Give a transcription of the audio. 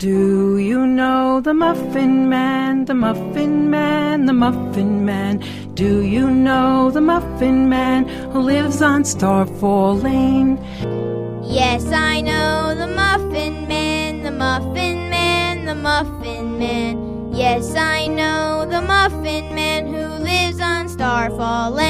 Do you know the Muffin Man, the Muffin Man, the Muffin Man? Do you know the Muffin Man who lives on Starfall Lane? Yes, I know the Muffin Man, the Muffin Man, the Muffin Man. Yes, I know the Muffin Man who lives on Starfall Lane.